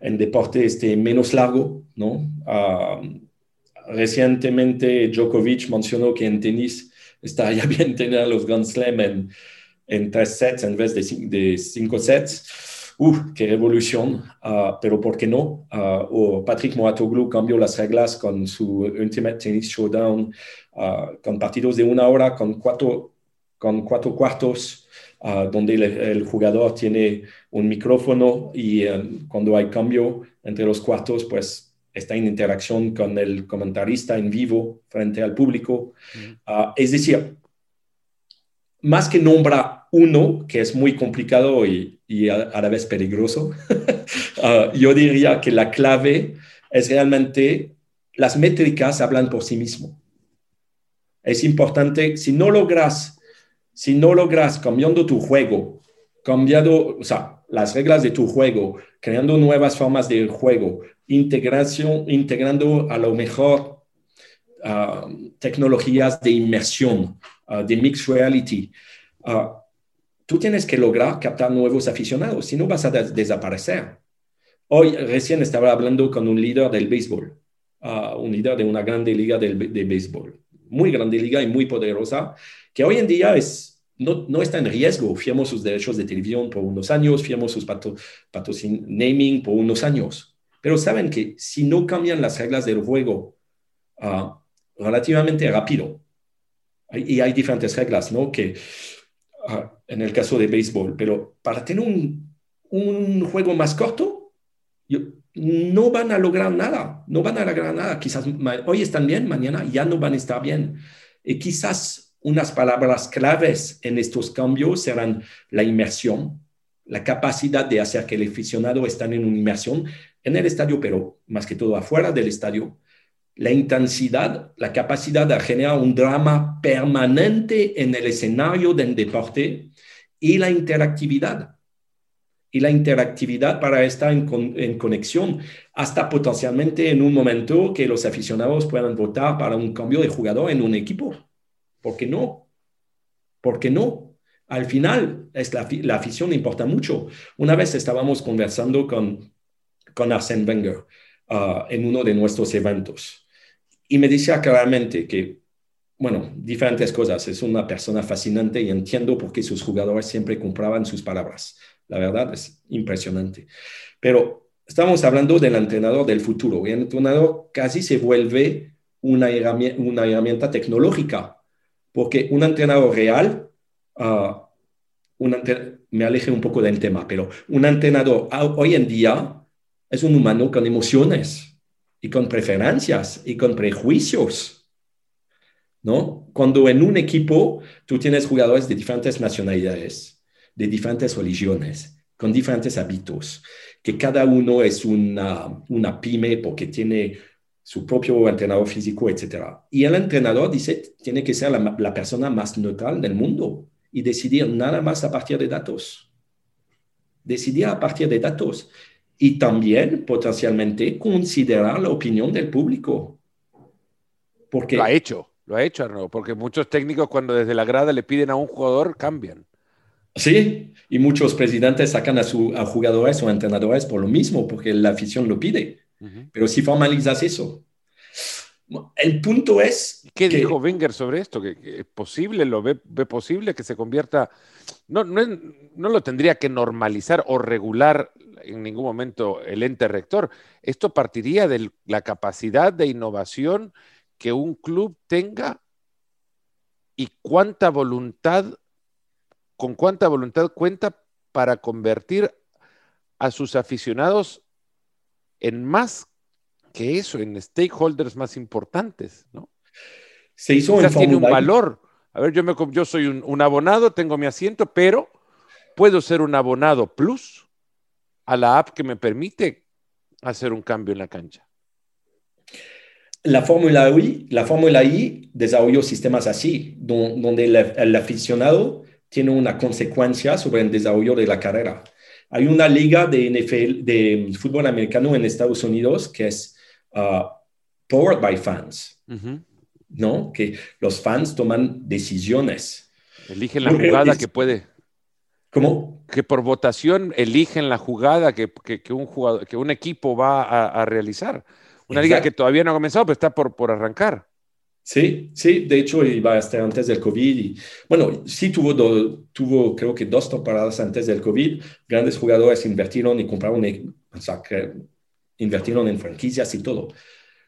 Speaker 2: el deporte esté menos largo, ¿no? Ah, recientemente Djokovic mencionó que en tenis estaría bien tener los Grand Slam en, en tres sets en vez de, cinco sets. ¡Uf, qué revolución! Ah, pero ¿por qué no? Uh, o Patrick Moatoglu cambió las reglas con su Ultimate Tennis Showdown, uh, con partidos de una hora, con cuatro, con cuatro cuartos, donde el, jugador tiene un micrófono y cuando hay cambio entre los cuartos, pues está en interacción con el comentarista en vivo frente al público. es decir, más que nombra uno, que es muy complicado y y a, la vez peligroso. Ah, yo diría que la clave es realmente las métricas hablan por sí mismo. Es importante, si no logras, si no logras cambiando tu juego, cambiando, o sea, las reglas de tu juego, creando nuevas formas de juego, integración, integrando a lo mejor ah, tecnologías de inmersión, ah, de mixed reality, tú tienes que lograr captar nuevos aficionados, si no vas a desaparecer. Hoy recién estaba hablando con un líder del béisbol, uh, un líder de una grande liga de béisbol, muy grande liga y muy poderosa, que hoy en día es, no, no está en riesgo. Firmó sus derechos de televisión por unos años, firmó sus pato, naming por unos años. Pero saben que si no cambian las reglas del juego uh, relativamente rápido, y hay diferentes reglas, ¿no? Que uh, en el caso de béisbol, pero para tener un, un juego más corto, no van a lograr nada, no van a lograr nada. Quizás hoy están bien, mañana ya no van a estar bien. Y quizás unas palabras claves en estos cambios serán la inmersión, la capacidad de hacer que el aficionado esté en una inmersión en el estadio, pero más que todo afuera del estadio, la intensidad, la capacidad de generar un drama permanente en el escenario del deporte y la interactividad. Y la interactividad para estar en, conexión, hasta potencialmente en un momento que los aficionados puedan votar para un cambio de jugador en un equipo. ¿Por qué no? ¿Por qué no? Al final, es la, afición importa mucho. Una vez estábamos conversando con, con Arsène Wenger ah, en uno de nuestros eventos y me decía claramente que, bueno, diferentes cosas. Es una persona fascinante y entiendo por qué sus jugadores siempre compraban sus palabras. La verdad es impresionante. Pero estamos hablando del entrenador del futuro. Y el entrenador casi se vuelve una herramienta, una herramienta tecnológica, porque un entrenador real, uh, me aleje un poco del tema, pero un entrenador hoy en día es un humano con emociones y con preferencias y con prejuicios. ¿no? Cuando en un equipo tú tienes jugadores de diferentes nacionalidades, de diferentes religiones, con diferentes hábitos, que cada uno es una, una pyme porque tiene su propio entrenador físico, etc. Y el entrenador dice, tiene que ser la, la persona más neutral del mundo y decidir nada más a partir de datos. Decidir a partir de datos. Y también potencialmente considerar la opinión del público.
Speaker 1: Porque, lo ha hecho, lo ha hecho Arnaud, porque muchos técnicos cuando desde la grada le piden a un jugador cambian.
Speaker 2: Sí, y muchos presidentes sacan a, su, a jugadores o entrenadores por lo mismo, porque la afición lo pide. Pero si formalizas eso. El punto es...
Speaker 1: ¿Qué dijo Wenger sobre esto? ¿Que, es posible? ¿Lo ve, posible que se convierta... No, no, no lo tendría que normalizar o regular en ningún momento el ente rector. Esto partiría de la capacidad de innovación que un club tenga y cuánta voluntad con cuánta voluntad cuenta para convertir a sus aficionados en más que eso, en stakeholders más importantes, ¿no?
Speaker 2: Se hizo
Speaker 1: en tiene un valor. A ver, yo, me, yo soy un, abonado, tengo mi asiento, pero puedo ser un abonado plus a la app que me permite hacer un cambio en la cancha.
Speaker 2: La Fórmula I, la Fórmula I desarrolló sistemas así, donde el aficionado tiene una consecuencia sobre el desarrollo de la carrera. Hay una liga de NFL, de fútbol americano en Estados Unidos que es uh, powered by fans, ¿no? Que los fans toman decisiones.
Speaker 1: Eligen la jugada que puede.
Speaker 2: ¿Cómo?
Speaker 1: Que por votación eligen la jugada que, un, jugador, que un equipo va a, realizar. Una liga que todavía no ha comenzado, pero está por, por arrancar.
Speaker 2: Sí, sí, de hecho iba a estar antes del COVID. Y, bueno, sí tuvo, tuvo creo que dos temporadas antes del COVID. Grandes jugadores invirtieron y compraron, o sea, que invirtieron en franquicias y todo.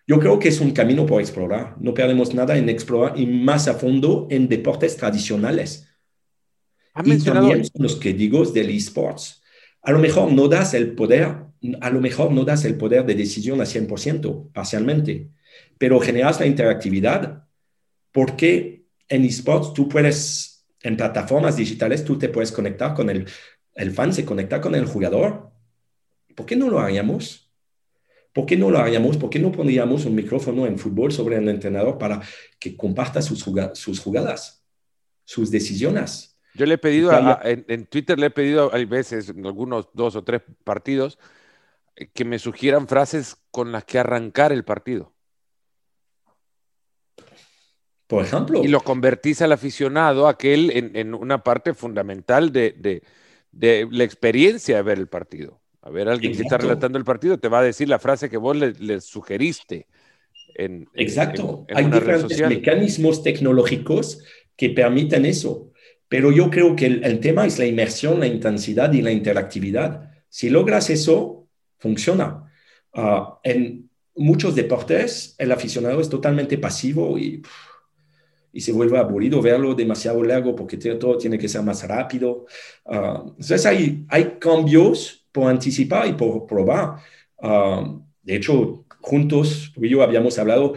Speaker 2: Yo creo que es un camino por explorar. No perdemos nada en explorar y más a fondo en deportes tradicionales. Y también los que digo del esports. A lo mejor no das el poder, a lo mejor no das el poder de decisión a 100%, parcialmente pero generas la interactividad porque en esports tú puedes, en plataformas digitales, tú te puedes conectar con el, el fan, se conecta con el jugador. ¿Por qué no lo haríamos? ¿Por qué no lo haríamos? ¿Por qué no pondríamos un micrófono en fútbol sobre el entrenador para que comparta sus, sus jugadas, sus decisiones?
Speaker 1: Yo le he pedido, en, en, Twitter le he pedido, hay veces, en algunos dos o tres partidos, que me sugieran frases con las que arrancar el partido
Speaker 2: por ejemplo.
Speaker 1: Y lo convertís al aficionado, aquel, en, una parte fundamental de, la experiencia de ver el partido. A ver, alguien que está relatando el partido te va a decir la frase que vos le, sugeriste. En,
Speaker 2: Exacto. Hay diferentes mecanismos tecnológicos que permiten eso. Pero yo creo que el, tema es la inmersión, la intensidad y la interactividad. Si logras eso, funciona. Ah, en muchos deportes, el aficionado es totalmente pasivo y y se vuelve aburrido verlo demasiado largo porque todo tiene que ser más rápido. Ah, entonces hay, hay cambios por anticipar y por probar. Ah, de hecho, juntos, tú y yo habíamos hablado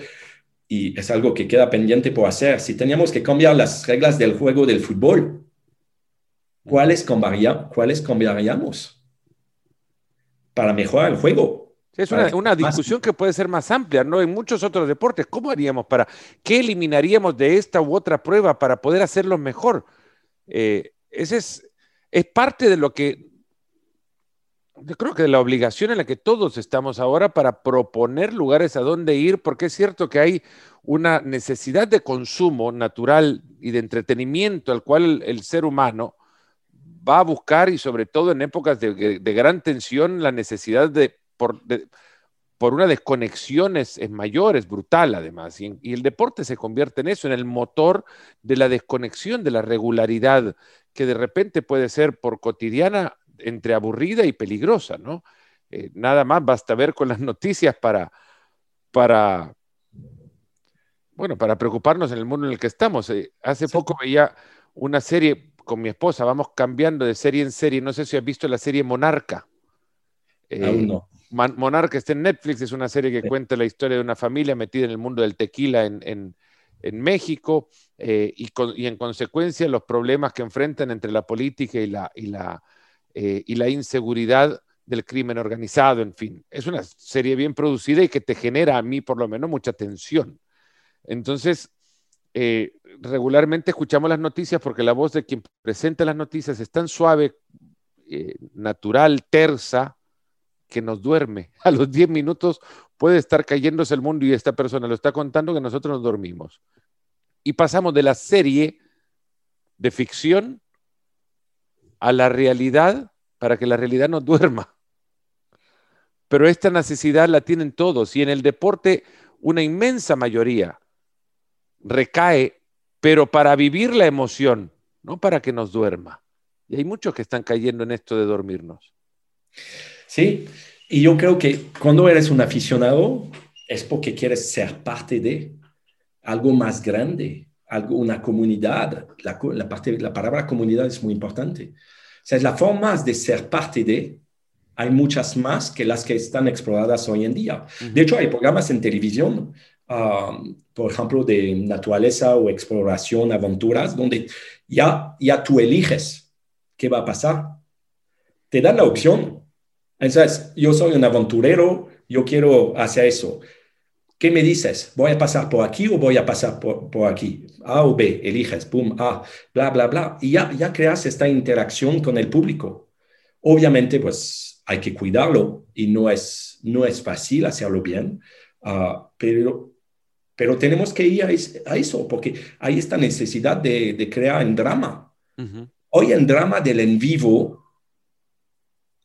Speaker 2: y es algo que queda pendiente por hacer. Si teníamos que cambiar las reglas del juego del fútbol, ¿cuáles, cambiaría, ¿cuáles cambiaríamos para mejorar el juego?
Speaker 1: Es una, discusión que puede ser más amplia, ¿no? En muchos otros deportes, ¿cómo haríamos para, qué eliminaríamos de esta u otra prueba para poder hacerlo mejor? Eh, ese es, es parte de lo que, yo creo que de la obligación en la que todos estamos ahora para proponer lugares a dónde ir, porque es cierto que hay una necesidad de consumo natural y de entretenimiento al cual el, ser humano va a buscar y sobre todo en épocas de gran tensión la necesidad de por, una desconexión es, mayor, es brutal además. Y, el deporte se convierte en eso, en el motor de la desconexión, de la regularidad, que de repente puede ser por cotidiana entre aburrida y peligrosa, ¿no? Eh, nada más basta ver con las noticias para, para, bueno, para preocuparnos en el mundo en el que estamos. Eh, hace poco veía una serie con mi esposa, vamos cambiando de serie en serie, no sé si has visto la serie Monarca.
Speaker 2: Aún no.
Speaker 1: Monarca está en Netflix, es una serie que cuenta la historia de una familia metida en el mundo del tequila en, en México eh, y, en consecuencia los problemas que enfrentan entre la política y la, y la, eh, y la inseguridad del crimen organizado, en fin. Es una serie bien producida y que te genera a mí por lo menos mucha tensión. Entonces, eh, regularmente escuchamos las noticias porque la voz de quien presenta las noticias es tan suave, natural, tersa, que nos duerme. A los 10 minutos puede estar cayéndose el mundo y esta persona lo está contando que nosotros nos dormimos. Y pasamos de la serie de ficción a la realidad para que la realidad nos duerma. Pero esta necesidad la tienen todos y en el deporte una inmensa mayoría recae, pero para vivir la emoción, no para que nos duerma. Y hay muchos que están cayendo en esto de dormirnos.
Speaker 2: Sí, y yo creo que cuando eres un aficionado es porque quieres ser parte de algo más grande, algo, una comunidad. La, la, parte, la palabra comunidad es muy importante. O sea, las formas de ser parte de, hay muchas más que las que están exploradas hoy en día. De hecho, hay programas en televisión, um, por ejemplo, de naturaleza o exploración, aventuras, donde ya, ya tú eliges qué va a pasar. Te dan la opción entonces, yo soy un aventurero, yo quiero hacer eso. ¿Qué me dices? ¿Voy a pasar por aquí o voy a pasar por, aquí? A o B, eliges, boom, A, bla, bla, bla. Y ya, ya creas esta interacción con el público. Obviamente, pues hay que cuidarlo y no es, no es fácil hacerlo bien, ah, pero, pero tenemos que ir a, eso porque hay esta necesidad de, crear en drama. Hoy en drama del en vivo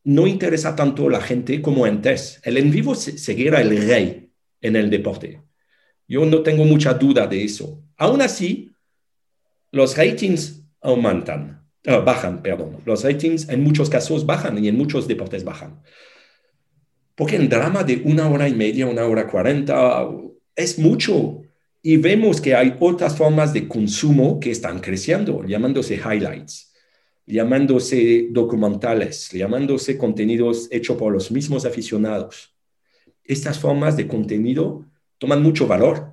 Speaker 2: no interesa tanto a la gente como antes. El en vivo seguirá el rey en el deporte. Yo no tengo mucha duda de eso. Aún así, los ratings aumentan, ah, bajan, perdón. Los ratings en muchos casos bajan y en muchos deportes bajan. Porque en drama de una hora y media, una hora cuarenta, es mucho. Y vemos que hay otras formas de consumo que están creciendo, llamándose highlights llamándose documentales, llamándose contenidos hechos por los mismos aficionados. Estas formas de contenido toman mucho valor.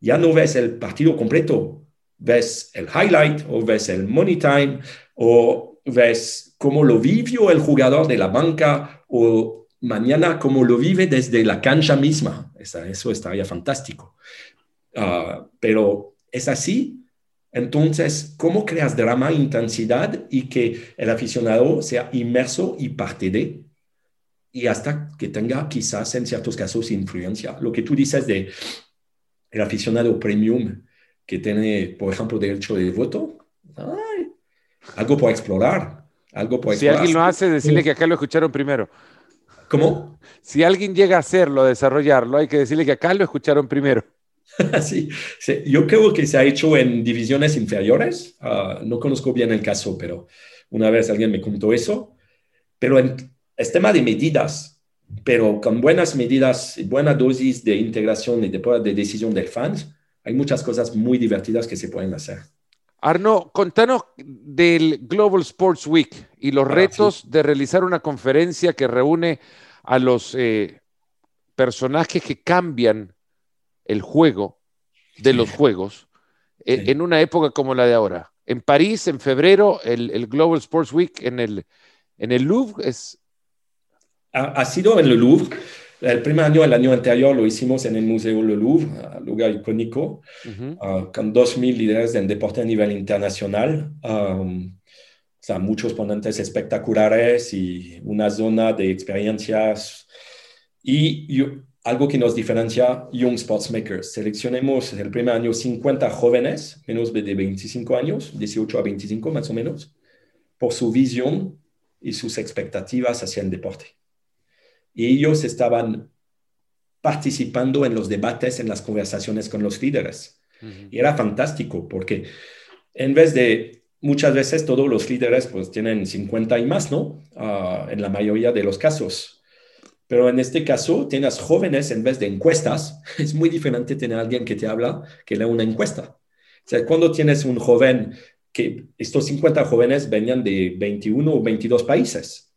Speaker 2: Ya no ves el partido completo, ves el highlight o ves el money time o ves cómo lo vivió el jugador de la banca o mañana cómo lo vive desde la cancha misma. Eso estaría fantástico. Ah, pero es así entonces, ¿cómo creas drama, intensidad y que el aficionado sea inmerso y parte de? Y hasta que tenga quizás en ciertos casos influencia. Lo que tú dices de el aficionado premium que tiene, por ejemplo, derecho de voto, algo por explorar. Algo por
Speaker 1: si alguien lo hace, decirle que acá lo escucharon primero.
Speaker 2: ¿Cómo?
Speaker 1: Si alguien llega a hacerlo, desarrollarlo, hay que decirle que acá lo escucharon primero.
Speaker 2: sí, yo creo que se ha hecho en divisiones inferiores. Ah, no conozco bien el caso, pero una vez alguien me contó eso. Pero es tema de medidas, pero con buenas medidas y buena dosis de integración y de, de decisión del fans, hay muchas cosas muy divertidas que se pueden hacer.
Speaker 1: Arno, contanos del Global Sports Week y los ah, retos de realizar una conferencia que reúne a los eh, personajes que cambian el juego de los juegos eh, en una época como la de ahora. En París, en febrero, el, Global Sports Week en el, en el Louvre es...
Speaker 2: Ha, sido en el Louvre. El primer año, el año anterior, lo hicimos en el Museo Le Louvre, lugar icónico, ah, con 2.000 líderes en deporte a nivel internacional. Um, o sea, muchos ponentes espectaculares y una zona de experiencias. Y yo, algo que nos diferencia Young Sports Makers. Seleccionemos el primer año 50 jóvenes, menos de 25 años, 18 a 25 más o menos, por su visión y sus expectativas hacia el deporte. Y ellos estaban participando en los debates, en las conversaciones con los líderes. Y era fantástico porque en vez de muchas veces todos los líderes pues tienen 50 y más, ¿no? Ah, en la mayoría de los casos. Pero en este caso, tienes jóvenes en vez de encuestas. Es muy diferente tener a alguien que te habla que lee una encuesta. O sea, cuando tienes un joven, que estos 50 jóvenes venían de 21 o 22 países.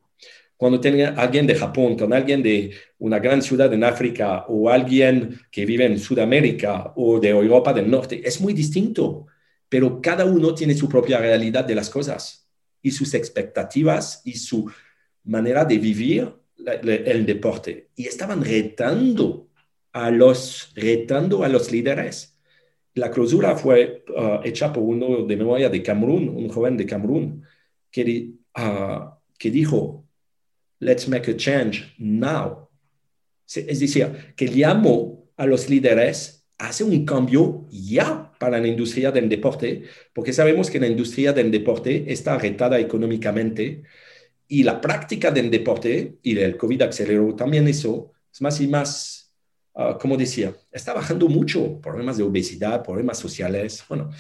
Speaker 2: cuando tenía alguien de Japón, con alguien de una gran ciudad en África o alguien que vive en Sudamérica o de Europa del Norte, es muy distinto, pero cada uno tiene su propia realidad de las cosas y sus expectativas y su manera de vivir el deporte. Y estaban retando a los, retando a los líderes. La clausura fue uh, hecha por uno de memoria de Camerún, un joven de Camerún, que, uh, que dijo, let's make a change now. Es decir, que llamo a los líderes a hacer un cambio ya para la industria del deporte, porque sabemos que la industria del deporte está retada económicamente y la práctica del deporte y el COVID aceleró también eso, es más y más, uh, como decía, está bajando mucho, problemas de obesidad, problemas sociales, bueno,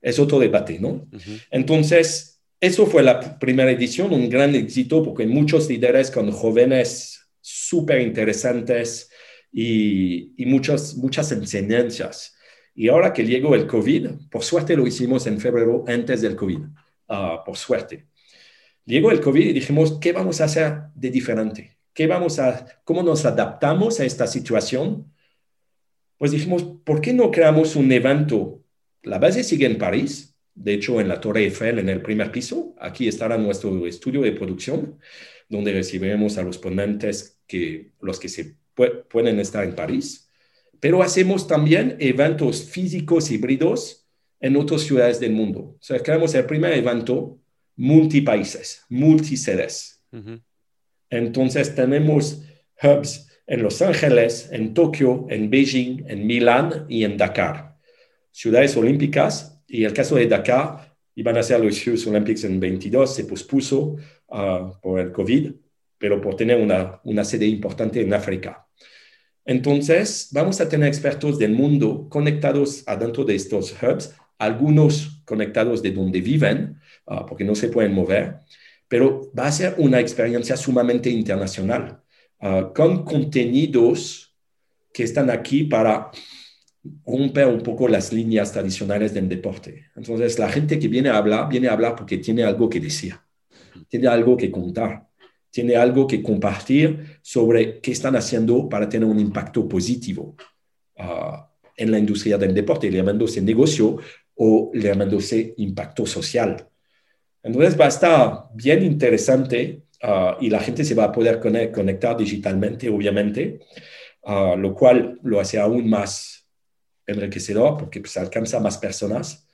Speaker 2: es otro debate, ¿no? Entonces, eso fue la primera edición, un gran éxito porque muchos líderes con jóvenes súper interesantes y, muchas, muchas enseñanzas. Y ahora que llegó el COVID, por suerte lo hicimos en febrero antes del COVID, ah, por suerte. Llegó el COVID y dijimos, ¿qué vamos a hacer de diferente? ¿Qué vamos a, ¿Cómo nos adaptamos a esta situación? Pues dijimos, ¿por qué no creamos un evento? La base sigue en París, de hecho, en la Torre Eiffel, en el primer piso, aquí estará nuestro estudio de producción, donde recibiremos a los ponentes que los que se pueden estar en París. Pero hacemos también eventos físicos híbridos en otras ciudades del mundo. O sea, creamos el primer evento multipaíses, multisedes. Entonces, tenemos hubs en Los Ángeles, en Tokio, en Beijing, en Milán y en Dakar. Ciudades olímpicas y el caso de Dakar, iban a ser los Juegos Olímpicos en 22, se pospuso uh, por el COVID, pero por tener una, una sede importante en África. Entonces, vamos a tener expertos del mundo conectados adentro de estos hubs, algunos conectados de donde viven, uh, porque no se pueden mover, pero va a ser una experiencia sumamente internacional, uh, con contenidos que están aquí para rompe un poco las líneas tradicionales del deporte. Entonces, la gente que viene a hablar, viene a hablar porque tiene algo que decir, tiene algo que contar, tiene algo que compartir sobre qué están haciendo para tener un impacto positivo ah, en la industria del deporte, llamándose negocio o llamándose impacto social. Entonces, va a estar bien interesante ah, y la gente se va a poder conectar digitalmente, obviamente, ah, lo cual lo hace aún más enriquecedor porque pues, alcanza a más personas.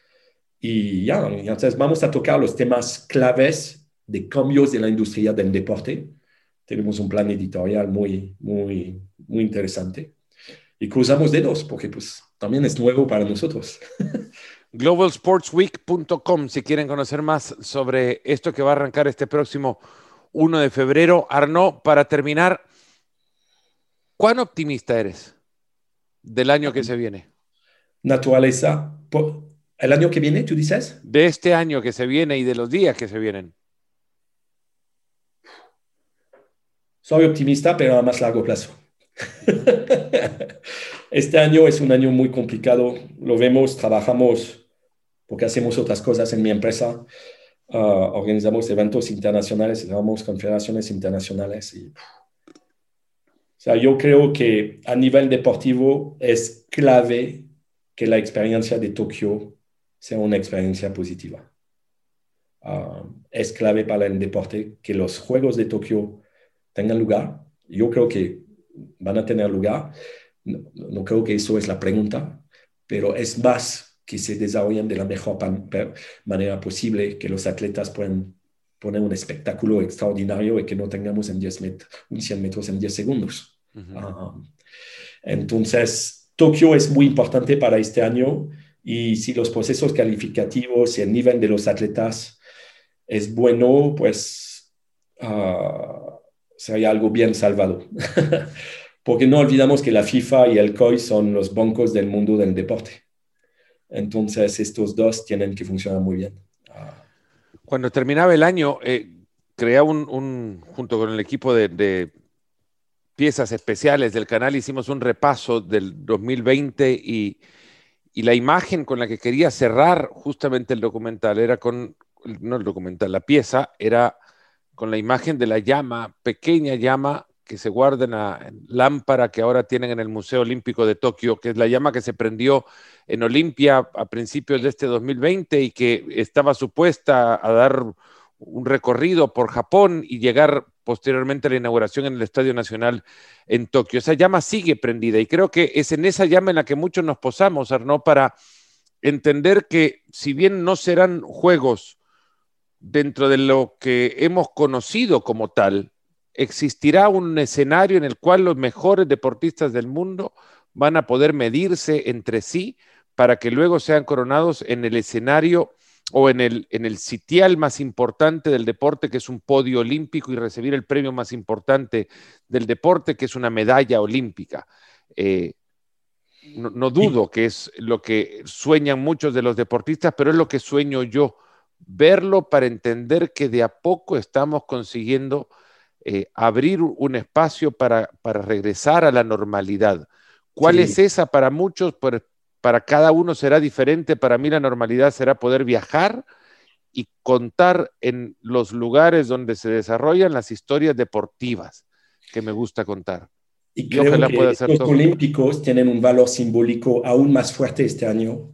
Speaker 2: Y ya, entonces vamos a tocar los temas claves de cambios de la industria del deporte. Tenemos un plan editorial muy, muy, muy interesante. Y cruzamos dedos porque pues también es nuevo para nosotros.
Speaker 1: globalsportsweek.com si quieren conocer más sobre esto que va a arrancar este próximo 1 de febrero. Arno, para terminar, ¿cuán optimista eres del año que se viene?
Speaker 2: naturaleza. ¿El año que viene, tú dices?
Speaker 1: De este año que se viene y de los días que se vienen.
Speaker 2: Soy optimista, pero a más largo plazo. este año es un año muy complicado. Lo vemos, trabajamos porque hacemos otras cosas en mi empresa. Ah, organizamos eventos internacionales, trabajamos confederaciones internacionales. Y, o sea, yo creo que a nivel deportivo es clave que la experiencia de Tokio sea una experiencia positiva. Ah, es clave para el deporte que los Juegos de Tokio tengan lugar. Yo creo que van a tener lugar. No, creo que eso es la pregunta, pero es más que se desarrollen de la mejor manera posible, que los atletas puedan poner un espectáculo extraordinario y que no tengamos en 10 un 100 metros en 10 segundos. Ah, entonces, Tokio es muy importante para este año y si los procesos calificativos y el nivel de los atletas es bueno, pues uh, sería algo bien salvado. Porque no olvidamos que la FIFA y el COI son los bancos del mundo del deporte. Entonces, estos dos tienen que funcionar muy bien. Ah.
Speaker 1: Cuando terminaba el año, eh, creaba un, junto con el equipo de piezas especiales del canal hicimos un repaso del 2020 y, la imagen con la que quería cerrar justamente el documental era con, no el documental, la pieza era con la imagen de la llama, pequeña llama que se guarda en la lámpara que ahora tienen en el Museo Olímpico de Tokio, que es la llama que se prendió en Olimpia a principios de este 2020 y que estaba supuesta a dar un recorrido por Japón y llegar posteriormente a la inauguración en el Estadio Nacional en Tokio. Esa llama sigue prendida y creo que es en esa llama en la que muchos nos posamos, Arnaud, para entender que si bien no serán juegos dentro de lo que hemos conocido como tal, existirá un escenario en el cual los mejores deportistas del mundo van a poder medirse entre sí para que luego sean coronados en el escenario o en el, en el sitial más importante del deporte, que es un podio olímpico, y recibir el premio más importante del deporte, que es una medalla olímpica. Eh, no, dudo que es lo que sueñan muchos de los deportistas, pero es lo que sueño yo, verlo para entender que de a poco estamos consiguiendo eh, abrir un espacio para, regresar a la normalidad. ¿Cuál es esa para muchos? para cada uno será diferente. Para mí la normalidad será poder viajar y contar en los lugares donde se desarrollan las historias deportivas que me gusta contar.
Speaker 2: Y creo que los Olímpicos tienen un valor simbólico aún más fuerte este año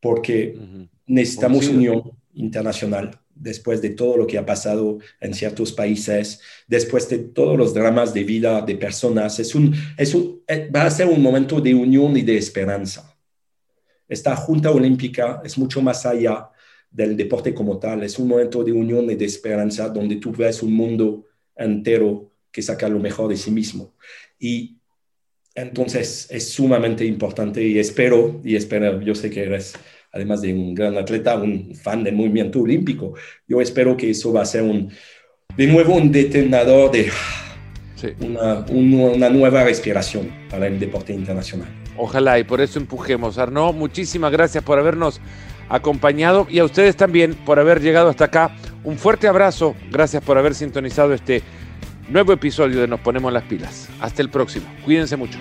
Speaker 2: porque necesitamos unión internacional después de todo lo que ha pasado en ciertos países, después de todos los dramas de vida de personas. Es un, es un, eh, va a ser un momento de unión y de esperanza. Esta Junta Olímpica es mucho más allá del deporte como tal, es un momento de unión y de esperanza donde tú ves un mundo entero que saca lo mejor de sí mismo. Y entonces es sumamente importante y espero, y espero, yo sé que eres además de un gran atleta, un fan del movimiento olímpico. Yo espero que eso va a ser un, de nuevo un detonador de una, una, nueva respiración para el deporte internacional.
Speaker 1: Ojalá y por eso empujemos. Arnaud, muchísimas gracias por habernos acompañado y a ustedes también por haber llegado hasta acá. Un fuerte abrazo, gracias por haber sintonizado este nuevo episodio de Nos Ponemos las Pilas. Hasta el próximo, cuídense mucho.